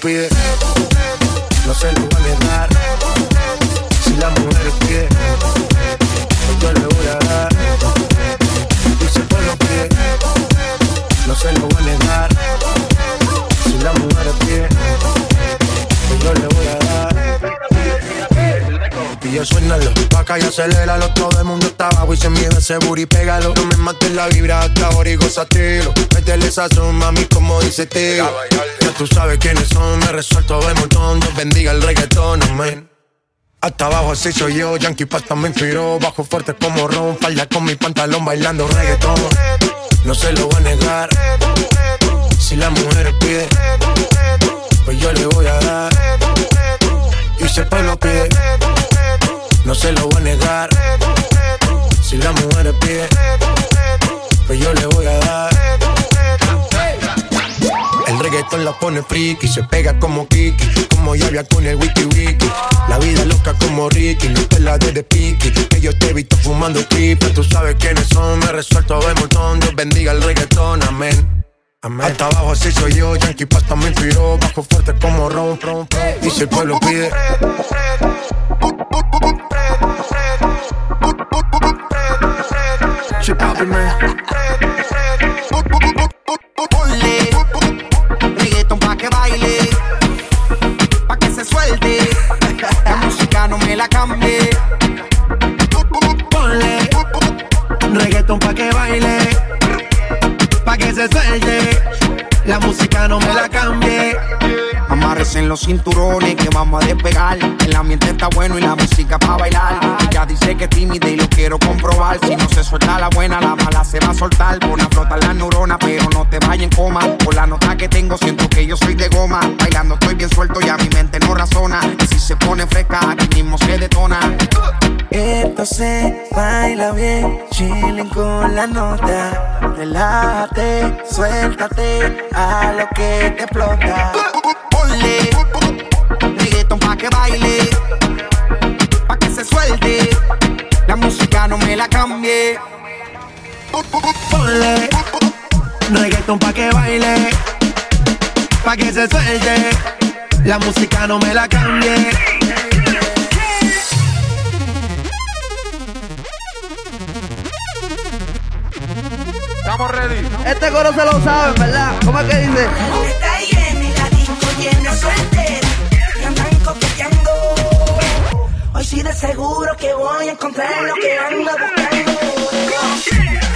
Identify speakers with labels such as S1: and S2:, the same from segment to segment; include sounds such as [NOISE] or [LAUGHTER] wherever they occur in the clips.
S1: pide, no se lo voy a negar. Si la mujer pide, yo le voy a dar. Y si el pueblo pide, no se lo voy a negar. Si la mujer pide, yo le voy a dar. Y yo suénalo, pa' acá y aceléralo ese booty, pégalo. No me mates la vibra hasta ahora y gozatelo Métele esa mami, como dice tío Ya tú sabes quiénes son, me resuelto de montón. Dios bendiga el reggaetón, amén. Hasta abajo así soy yo, Yankee Pasta me inspiró. Bajo fuerte como Ron, falda con mi pantalón bailando reggaetón. No se lo voy a negar. Si la mujer pide Pues yo le voy a dar. Y si el pueblo pide no se lo voy a negar. Si la mujer pide, pues yo le voy a dar. El reggaetón la pone friki, se pega como Kiki, como llave con el wiki wiki. La vida loca como Ricky, no te la de piqui. Que yo te he visto fumando pipa, tú sabes quiénes son, me resuelto de montón. Dios bendiga el reggaetón, amén. Amén. Hasta abajo así soy yo, Yankee Pasta me inspiró, bajo fuerte como Ron, Ron, Y si el pueblo pide,
S2: Ponle reggaeton pa' que baile, pa' que se suelte. La música no me la cambie. Ponle reggaeton pa' que baile, pa' que se suelte. La música no me la cambie. Amarres en los cinturones que vamos a despegar. El ambiente está bueno y la música para bailar. Ella dice que es tímida y lo quiero comprobar. Si no se suelta la buena, la mala se va a soltar. Pon a flotar la neurona, pero no te vayas en coma. Por la nota que tengo, siento que yo soy de goma. Bailando estoy bien suelto y a mi mente no razona. Y si se pone fresca, aquí mismo se detona.
S3: Esto se baila bien, chilling con la nota. Relájate, suéltate a lo que te explota.
S2: Ponle reggaeton pa' que baile, pa' que se suelte. La música no me la cambie.
S3: Ponle reggaeton pa' que baile, pa' que se suelte. La música no me la cambie.
S4: Estamos ready.
S5: Este coro se lo saben, ¿verdad? ¿Cómo es que dice?
S6: Soltera y andan. Hoy sí de seguro que voy a encontrar lo que ando buscando.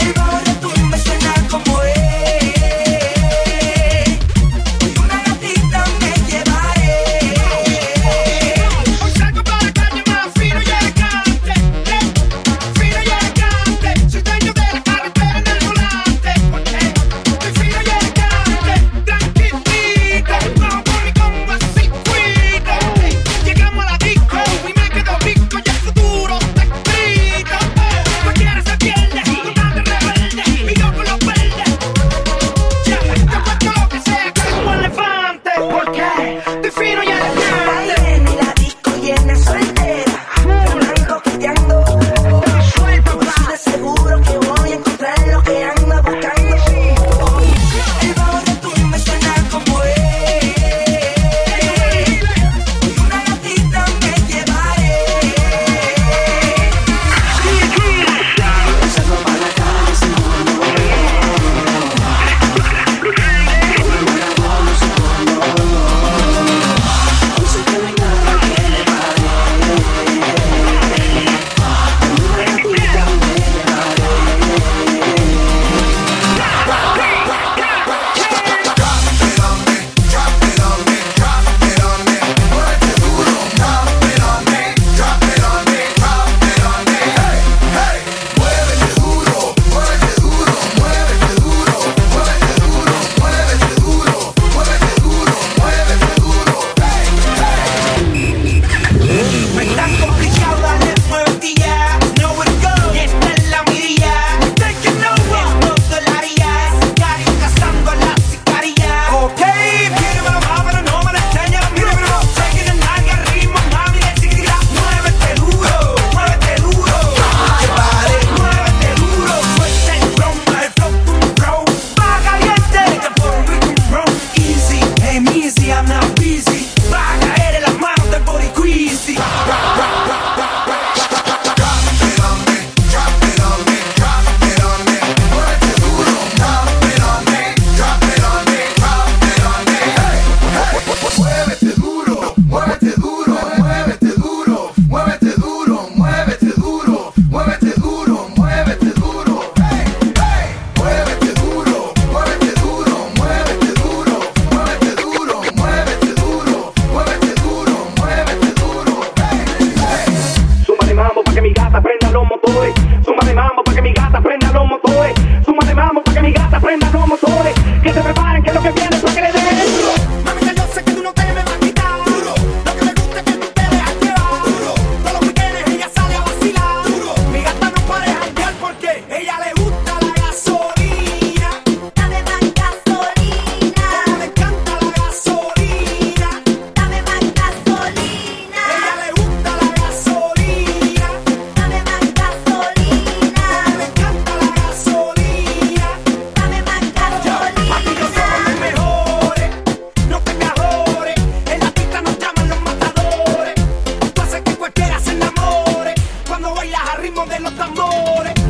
S6: amores.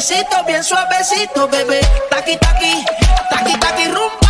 S6: Besito bien suavecito, bebé. Taqui, taqui, taqui, taqui, rumba.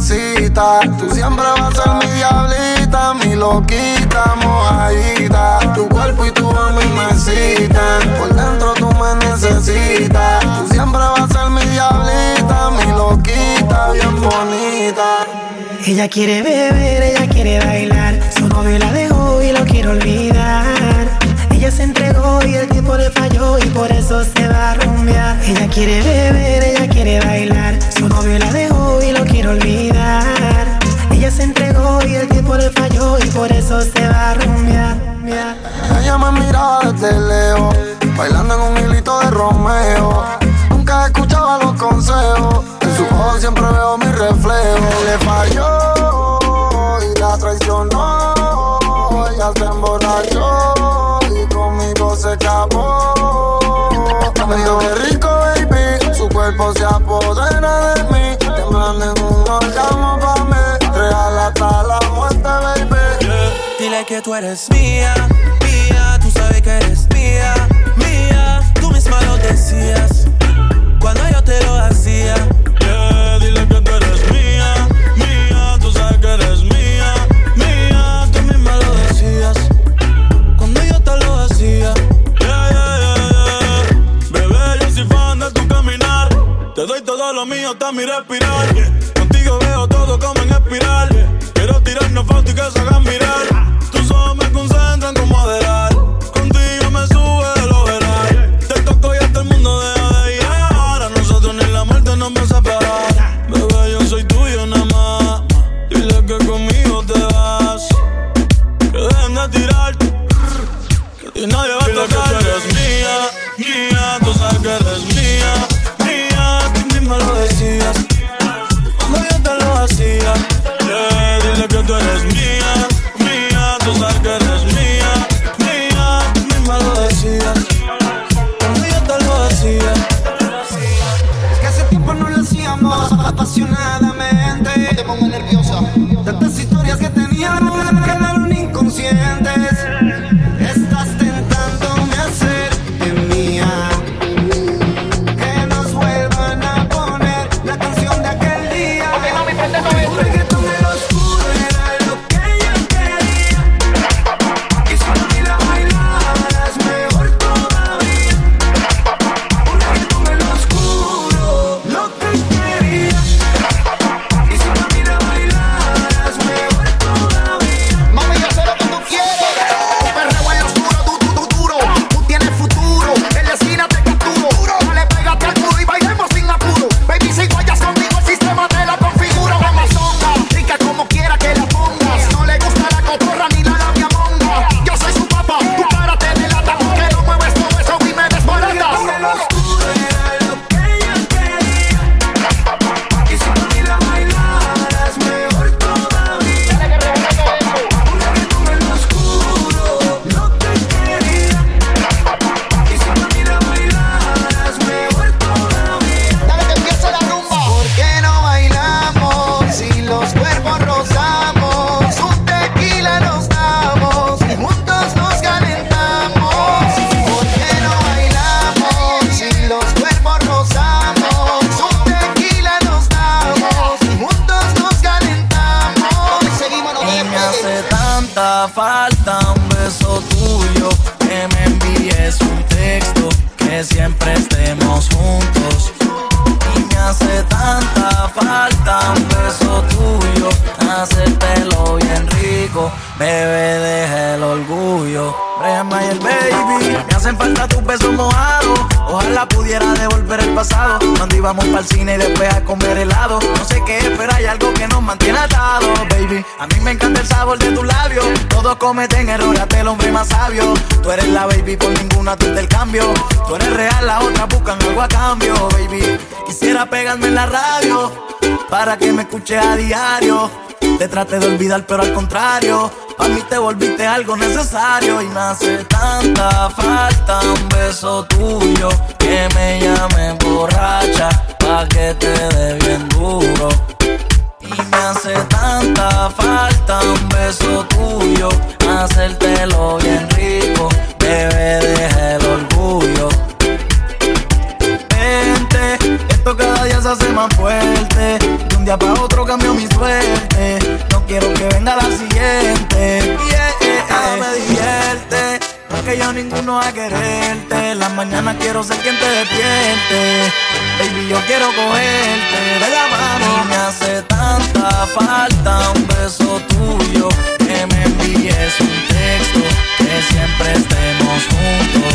S6: Tú
S7: siempre vas a ser mi diablita, mi loquita, mojadita. Tu cuerpo y tu a mí me citan. Por dentro tú me necesitas. Tú siempre vas a ser mi diablita, mi loquita, bien bonita.
S8: Ella quiere beber, ella quiere bailar. Su novio la dejó y lo quiere olvidar. Ella se entregó y el tiempo le falló y por eso se va a rumbear. Ella quiere beber, ella quiere bailar. Su novio la dejó y lo quiere olvidar. Ella se entregó y el tiempo le falló y por eso se va a rumbear.
S7: Ella me mira desde lejos, bailando en un hilito de Romeo. Nunca escuchaba los consejos, en sus ojos siempre veo mi reflejo. Le falló y la traicionó, Dijo que rico, baby, su cuerpo se apodera de mí. Temblando en un orgasmo pa' mí, real hasta la muerte, baby.
S9: Dile que tú eres mía, mía, tú sabes
S3: apasionada. mantiene atado, baby. A mí me encanta el sabor de tus labios. Todos cometen errores, hasta el hombre más sabio. Tú eres la baby, por ninguna tú te el cambio. Tú eres real, las otras buscan algo a cambio, baby. Quisiera pegarme en la radio para que me escuche a diario. Te traté de olvidar, pero al contrario, a mí te volviste algo necesario. Y me hace tanta falta un beso tuyo que me llame borracha pa' que te dé bien duro. Y me hace tanta falta un beso tuyo, hacértelo bien rico, bebé, deja el orgullo. Vente, esto cada día se hace más fuerte, de un día para otro cambió mi suerte, no quiero que venga la siguiente. Yeah, yeah, nada me divierte, porque yo ninguno a quererte, la mañana quiero ser quien te despierte. Baby, yo quiero cogerte de mano. Me hace tanta falta un beso tuyo. Que me envíes un texto. Que siempre estemos juntos.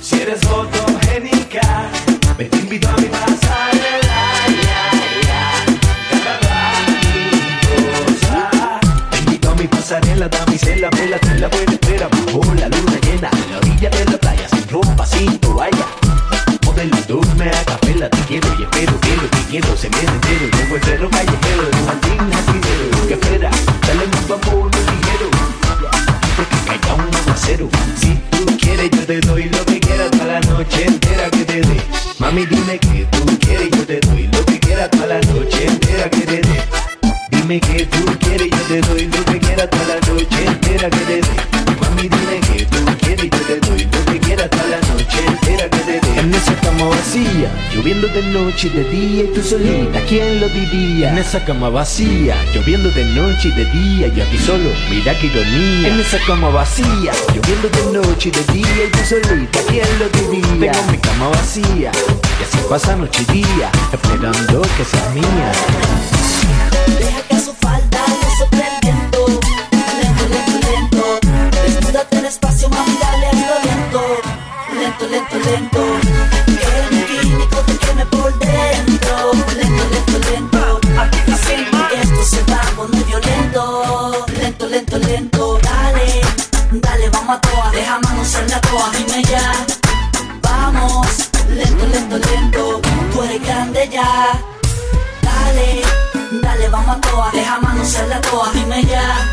S10: Si eres fotogénica, me te invito a mi pasarela. Te invito a mi pasarela, damisela, vela, te la buena. noche y de día y tú solita, ¿quién lo diría? En esa cama vacía, lloviendo de noche y de día y aquí solo, mira qué ironía. En esa cama vacía, lloviendo de noche y de día y tú solita, ¿quién lo diría? Tengo mi cama vacía y así pasa noche y día, esperando que sea mía.
S7: Deja que su falda le sorprendiendo, lento, lento, lento, desnúdate despacio, mami, dale lento, lento, lento. lento. Te por dentro, lento, lento, lento. Aquí te siento. Esto se va con muy violento, lento, lento, lento. Dale, dale, vamos a toa. Deja manos al la a toa, jime ya. Vamos, lento, lento, lento. Tú eres grande ya. Dale, dale, vamos a toa. Deja manos al la a toa, jime ya.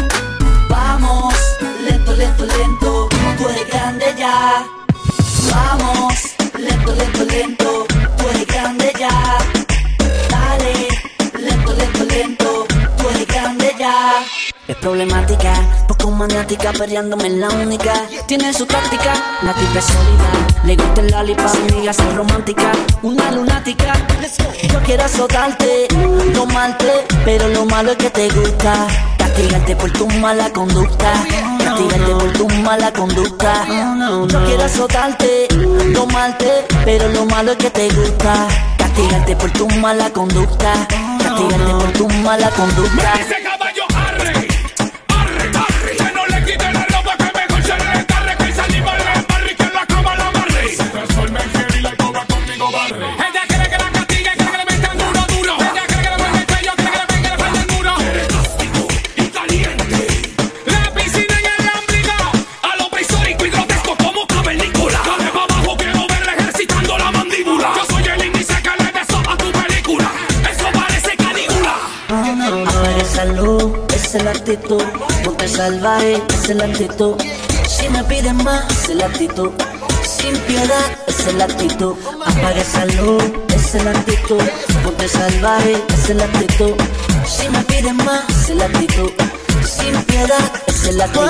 S7: Vamos, lento, lento, lento. Tú eres grande ya. Vamos. Es problemática, poco maniática, perreándome en la única. Tiene su táctica, la tipa es sólida. Le gusta el lollipop, amiga, es romántica. Una lunática, yo quiero azotarte, tomarte. Pero lo malo es que te gusta. Castigarte por tu mala conducta. Castigarte por tu mala conducta. Yo quiero azotarte, tomarte. Pero lo malo es que te gusta. Castigarte por tu mala conducta. Castigarte por tu mala conducta. es la actitud. No te salvaré, eh, es la actitud. Si me piden más, es la actitud. Sin piedad, es la actitud. Apaga esa luz, es la actitud. No te salvaré, eh, es la actitud. Si me piden más, es la actitud. Sin piedad, es la actitud.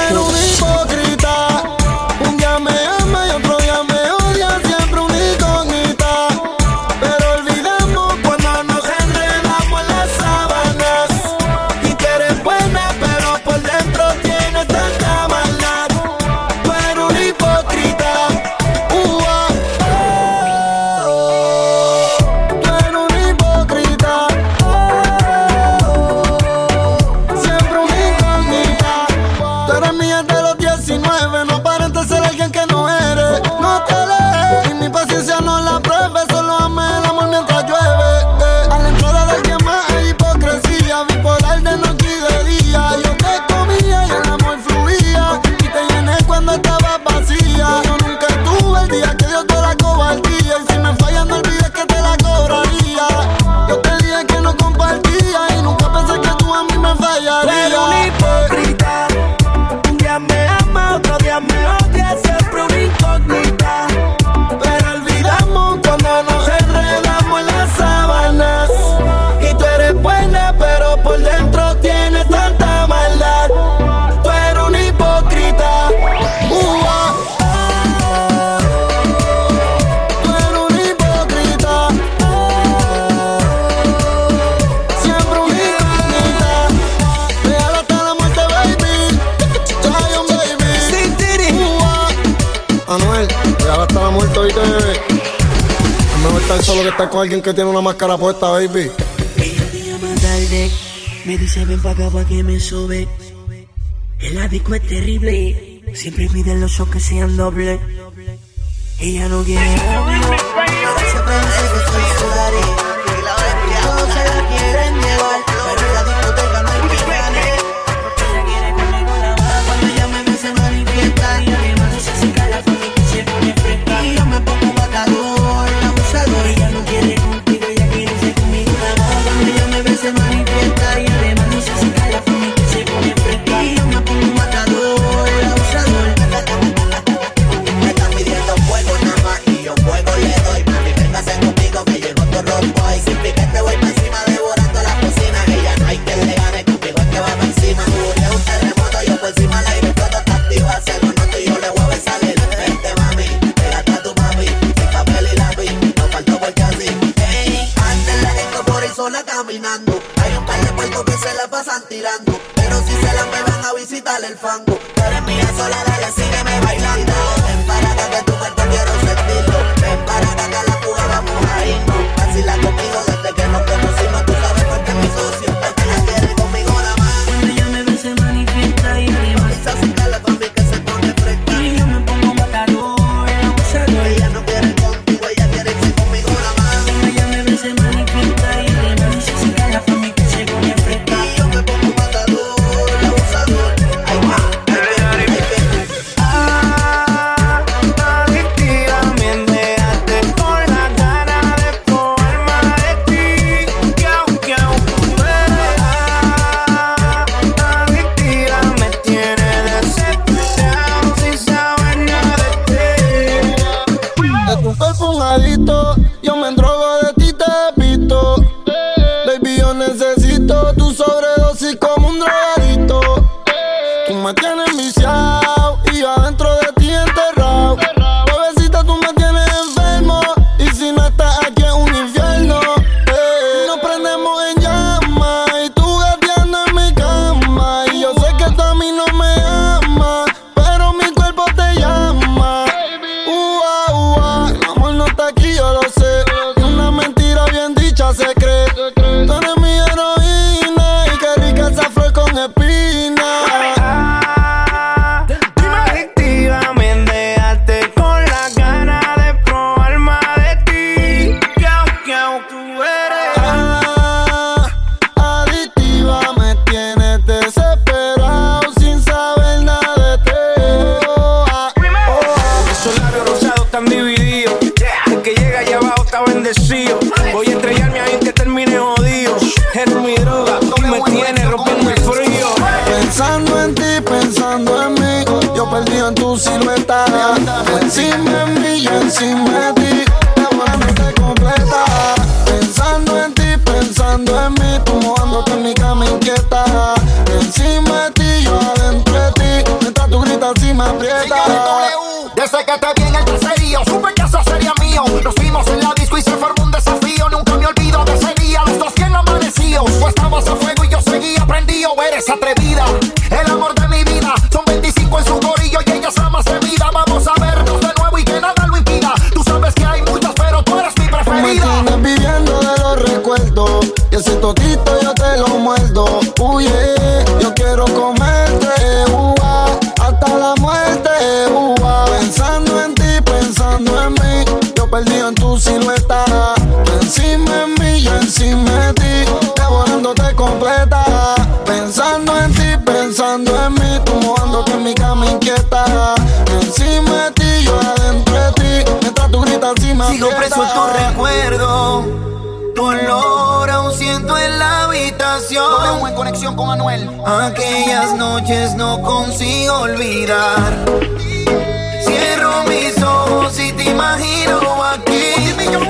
S11: tan solo que estar con alguien que tiene una máscara puesta, baby.
S7: Ella me llama tarde, me dice ven pa' acá pa' que me sube. El la es terrible, siempre piden los shows que sean doble. Ella no quiere
S12: el
S7: fan. En tu silueta. Encima en mí, yo encima de ti, te completa. Pensando en ti, pensando en mí, tú mojándote en mi cama inquieta. Encima de ti, yo adentro de ti, mientras tú gritas y me aprietas.
S2: Desde que te vi en el caserío, supe que eso sería mío. Nos vimos en la disco y se formó un desafío. Nunca me olvido de ese día, los dos bien amanecidos. Tú estabas a fuego y yo seguía prendido. Eres atrevida, en la
S13: habitación.
S2: en conexión con Anuel.
S13: Aquellas noches no consigo olvidar. Cierro mis ojos y te imagino aquí.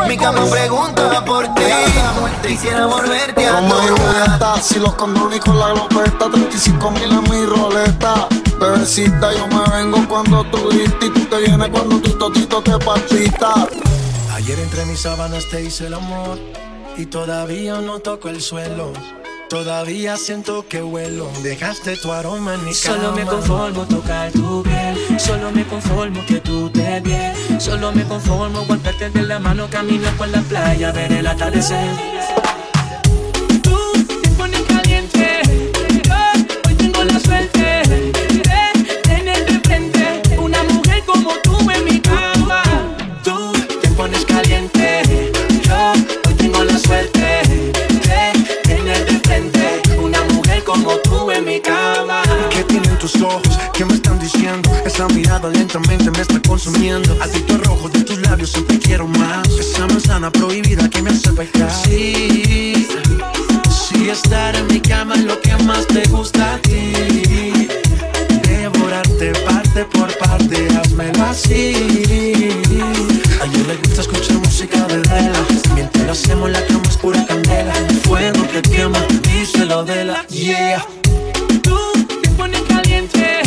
S13: Mi cama pregunta por ti. Quisiera volverte a
S7: estar si los condones con la glopeta 35 mil en mi roleta Bebecita yo me vengo cuando tú gritas Y tú te vienes cuando tu totito te palpita
S1: Ayer entre mis sábanas te hice el amor y todavía no toco el suelo. Todavía siento que huelo. Dejaste tu aroma en mi cama.
S14: Solo me conformo tocar tu piel, solo me conformo que tú te bien, solo me conformo golpearte de la mano, caminar por la playa, ver el atardecer. Tú te pones caliente, yo hoy tengo la suerte
S1: ¿Qué tienen tus ojos? ¿Qué me están diciendo? Esa mirada lentamente me está consumiendo. Adicto rojo de tus labios, siempre quiero más. Esa manzana prohibida que me hace pecar. Sí, sí, estar en mi cama es lo que más te gusta a ti. Devorarte parte por parte, házmelo así. A ella le gusta escuchar música de vela. Mientras hacemos, la cama es pura candela. Fuego que quema, díselo de la yeah.
S14: Pones caliente,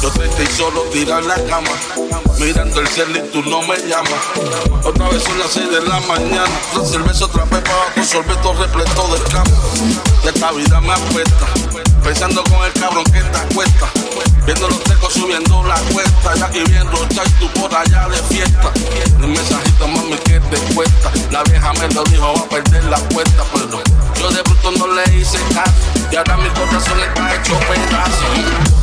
S14: Yo te
S15: estoy solo tirar la cama. Mirando el cielo y tú no me llamas. Otra vez son las 6 de la mañana. Otra cerveza, otra pepa, otro sorbeto repleto de cama. Y esta vida me apesta. Pensando con el cabrón que te cuesta. Viendo los tecos subiendo la cuesta. Y aquí rocha y tú por allá de fiesta. Un mensajito, mami, que te cuesta. La vieja me lo dijo, va a perder la cuesta. Pero yo de bruto no le hice caso. Y ahora mi corazón está hecho pedazo.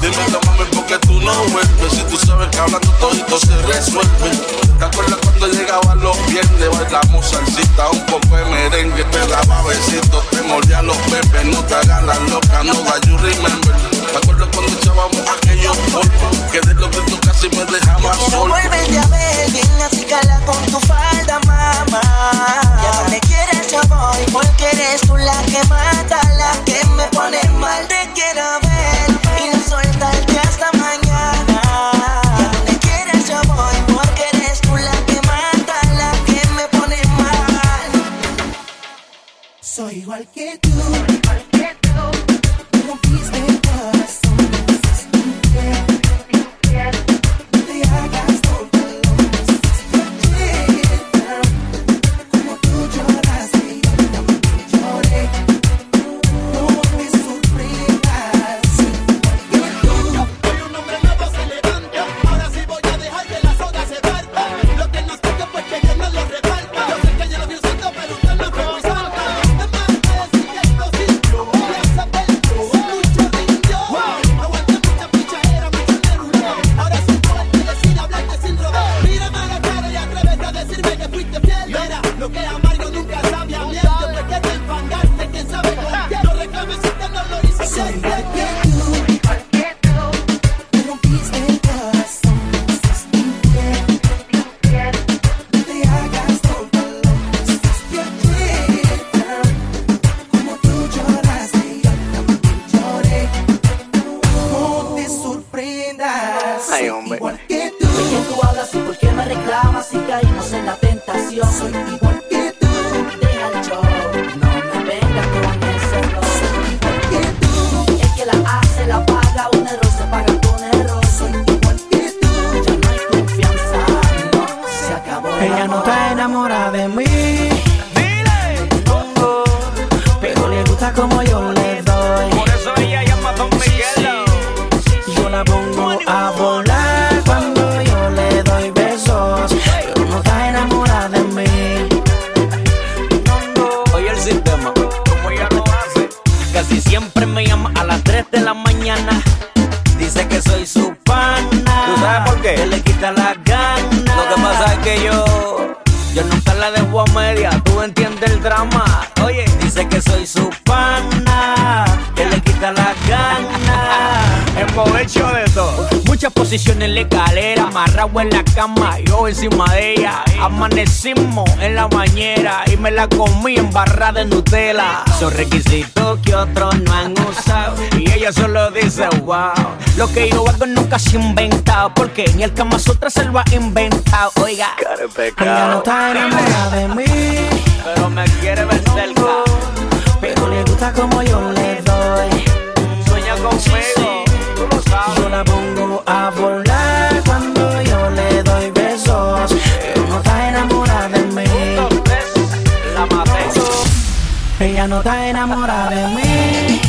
S15: Dímelo, mami, porque tú no vuelves. Si tú sabes que hablando todito se resuelve. ¿Te acuerdas cuando llegaban los viernes? Bailamos salsita, un poco de merengue. Te daba besitos, te mordía los pepes. No te hagas la loca, no da you remember. ¿Te acuerdas cuando echábamos aquellos?
S16: Dice que soy su pana. ¿Tú sabes por qué? Que le quita las ganas. Lo que pasa es que yo. Yo nunca la dejo a media, tú entiendes el drama. Oye, dice que soy su pana, que le quita las ganas. [LAUGHS] Hemos hecho de todo. Muchas posiciones en la escalera, amarrado en la cama, yo encima de ella. Amanecimos en la bañera y me la comí en barra de Nutella. Son requisitos que otros no han usado. Y ella solo dice, wow. Lo que yo hago nunca se ha inventado, porque ni el Kama Sutra se lo ha inventado. Oiga,
S17: Ella no está enamorada de mí.
S16: pero me quiere ver cerca.
S17: Pero le gusta como yo le doy.
S16: Sueña conmigo, sabes.
S17: Yo la pongo a volar cuando yo le doy besos. Pero no está enamorada de mí.
S16: La maté.
S17: Ella no está enamorada de mí.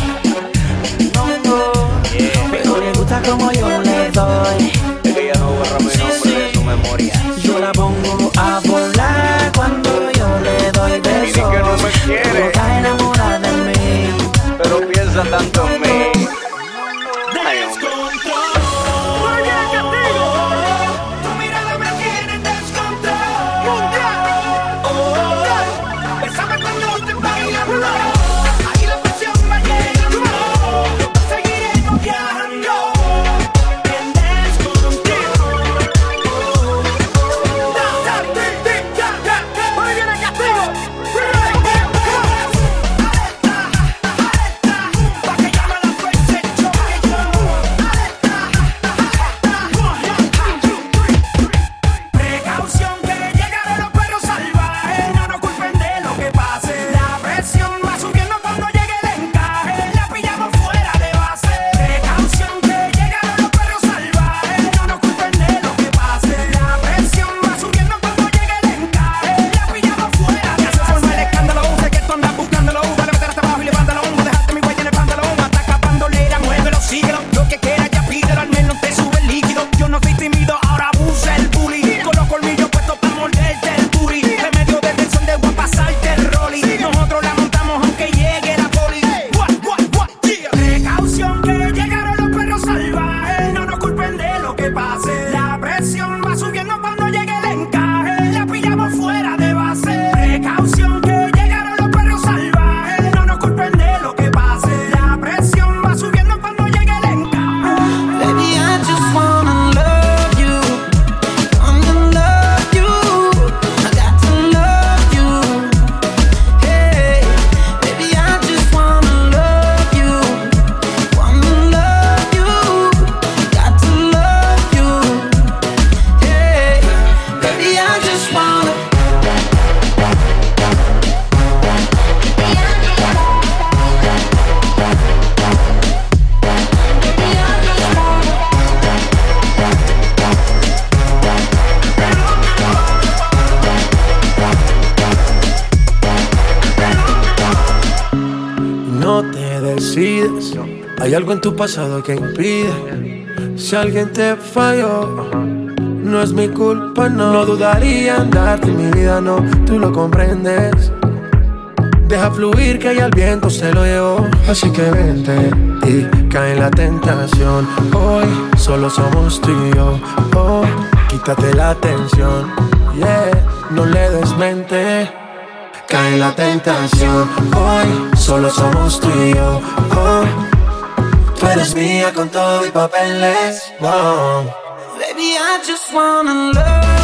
S17: Pero le gusta como yo le doy.
S16: Es que ella no borra mi nombre de su memoria.
S17: Yo la pongo a volar
S1: Hay algo en tu pasado que impide. Si alguien te falló, no es mi culpa, no. No dudaría en darte mi vida, no. Tú lo comprendes. Deja fluir que ya el viento se lo llevó. Así que vente y cae en la tentación. Hoy solo somos tú y yo. Oh, quítate la tensión. Yeah, no le des mente. Cae en la tentación. Hoy solo somos tú y yo. Oh, tú eres mía con todo y papeles. Wow.
S3: Baby, I just wanna love